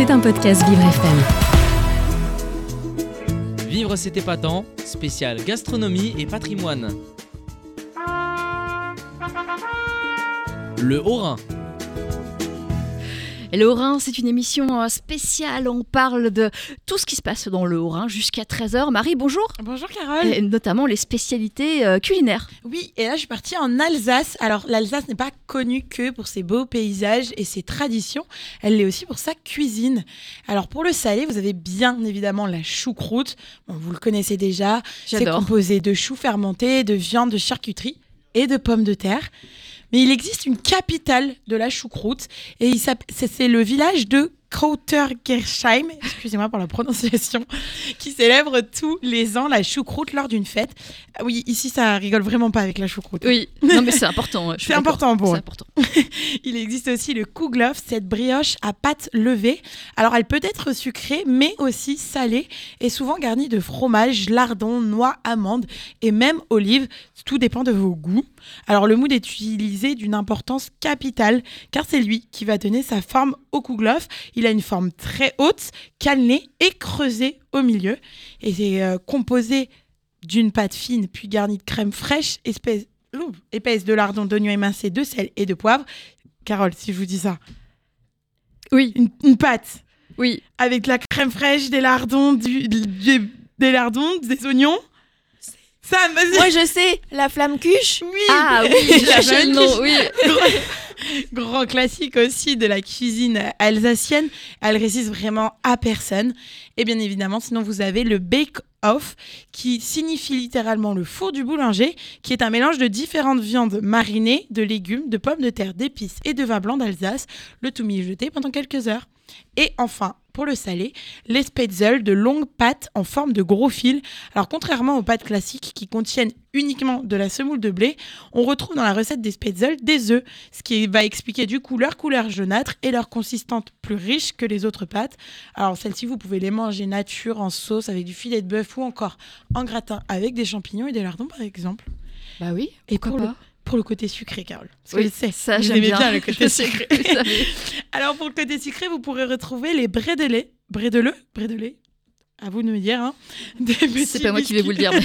C'est un podcast Vivre FM. Vivre c'est épatant, spécial gastronomie et patrimoine. Le Haut-Rhin. Le Haut-Rhin, c'est une émission euh, spéciale. On parle de tout ce qui se passe dans le Haut-Rhin jusqu'à 13h. Marie, bonjour. Bonjour Carole. Et notamment les spécialités euh, culinaires. Oui, et là je suis partie en Alsace. Alors l'Alsace n'est pas connue que pour ses beaux paysages et ses traditions, elle l'est aussi pour sa cuisine. Alors pour le salé, vous avez bien évidemment la choucroute. Bon, vous le connaissez déjà. C'est composé de choux fermentés, de viande, de charcuterie et de pommes de terre. Mais il existe une capitale de la choucroute et c'est le village de Krautergersheim, excusez-moi pour la prononciation, qui célèbre tous les ans la choucroute lors d'une fête. Ah Oui, ici ça rigole vraiment pas avec la choucroute. Oui, non mais c'est important. C'est important pour C'est eux. important. Il existe aussi le kouglof, cette brioche à pâte levée. Alors elle peut être sucrée mais aussi salée et souvent garnie de fromage, lardon, noix, amandes et même olives. Tout dépend de vos goûts. Alors le moule est utilisé d'une importance capitale car c'est lui qui va donner sa forme au kouglof. Il a une forme très haute, cannelée et creusée au milieu et c'est euh, composé d'une pâte fine puis garnie de crème fraîche, espèce, ouh, épaisse de lardon, d'oignon émincé, de sel et de poivre. Carole, si je vous dis ça, Oui, une, une pâte oui. avec de la crème fraîche, des lardons, du, du- des lardons, des oignons. Sam, vas-y. Moi, je sais, la flamme cuche. oui. Ah oui, La je cherchais le nom. Oui. Grand classique aussi de la cuisine alsacienne. Elle résiste vraiment à personne. Et bien évidemment, sinon vous avez le bake-off qui signifie littéralement le four du boulanger, qui est un mélange de différentes viandes marinées, de légumes, de pommes de terre, d'épices et de vin blanc d'Alsace, le tout mijoté pendant quelques heures. Et enfin, pour le salé, les spätzle de longues pâtes en forme de gros fils. Alors contrairement aux pâtes classiques qui contiennent uniquement de la semoule de blé, on retrouve dans la recette des spätzle des œufs, ce qui va expliquer du coup leur couleur jaunâtre et leur consistance plus riche que les autres pâtes. Alors celles-ci, vous pouvez les manger nature, en sauce, avec du filet de bœuf ou encore en gratin avec des champignons et des lardons par exemple. Bah oui. Et Pourquoi pour le, pas? Pour le côté sucré, Carole. Parce que Oui, je sais, ça vous aimez bien. bien le côté sucré. Alors pour le côté sucré, vous pourrez retrouver les brédelés. Brédeleux Brédelés à vous de me dire. Hein. C'est pas moi qui vais vous le dire. mais-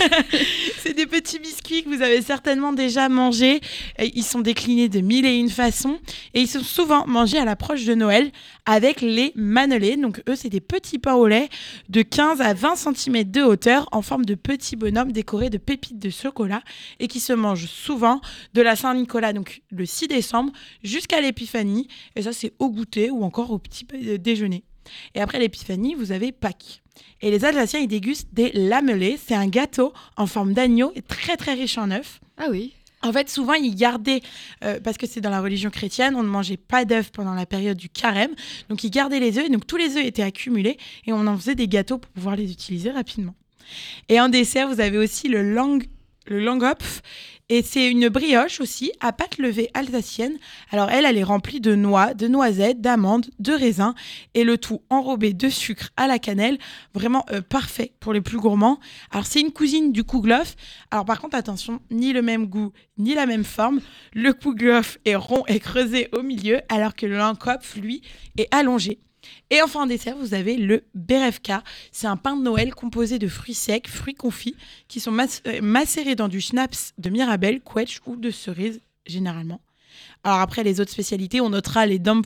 C'est des petits biscuits que vous avez certainement déjà mangés. Ils sont déclinés de mille et une façons. Et ils sont souvent mangés à l'approche de Noël avec les manelés. Donc eux, c'est des petits pains au lait de 15 à 20 cm de hauteur en forme de petits bonhommes décorés de pépites de chocolat et qui se mangent souvent de la Saint-Nicolas, donc le 6 décembre, jusqu'à l'épiphanie. Et ça, c'est au goûter ou encore au petit euh, déjeuner. Et après l'épiphanie, vous avez Pâques. Et les Alsaciens, ils dégustent des lamelés. C'est un gâteau en forme d'agneau et très très riche en œufs. Ah oui. En fait, souvent, ils gardaient, euh, parce que c'est dans la religion chrétienne, on ne mangeait pas d'œufs pendant la période du carême. Donc, ils gardaient les œufs. et Donc, tous les œufs étaient accumulés et on en faisait des gâteaux pour pouvoir les utiliser rapidement. Et en dessert, vous avez aussi le lang, le langopf. Et c'est une brioche aussi à pâte levée alsacienne. Alors, elle, elle est remplie de noix, de noisettes, d'amandes, de raisins et le tout enrobé de sucre à la cannelle. Vraiment euh, parfait pour les plus gourmands. Alors, c'est une cousine du kouglof. Alors, par contre, attention, ni le même goût, ni la même forme. Le kouglof est rond et creusé au milieu, alors que le langkopf, lui, est allongé. Et enfin, en dessert, vous avez le berevka. C'est un pain de Noël composé de fruits secs, fruits confits, qui sont euh, macérés dans du schnapps de mirabelle, quetch ou de cerise, généralement. Alors après, les autres spécialités, on notera les dom...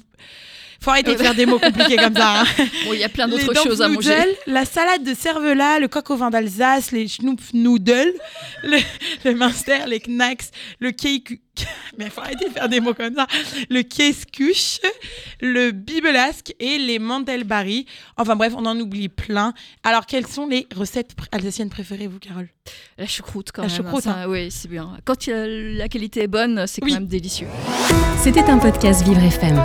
Faut arrêter de faire des mots compliqués comme ça. hein. Bon, il y a plein d'autres choses à manger. La salade de cervelas, le coq au vin d'Alsace, les schnoupfnudel, le, le minster, les knacks, le cake... Mais faut arrêter de faire des mots comme ça. Le käsekuche, le bibelasque et les mandelbari. Enfin bref, on en oublie plein. Alors, quelles sont les recettes pr- alsaciennes préférées, vous, Carole? La choucroute quand La même. choucroute, hein. ça, Oui, c'est bien. Quand euh, la qualité est bonne, c'est Oui. quand même délicieux. C'était un podcast Vivre FM.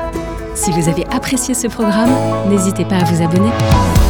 Si vous avez apprécié ce programme, n'hésitez pas à vous abonner.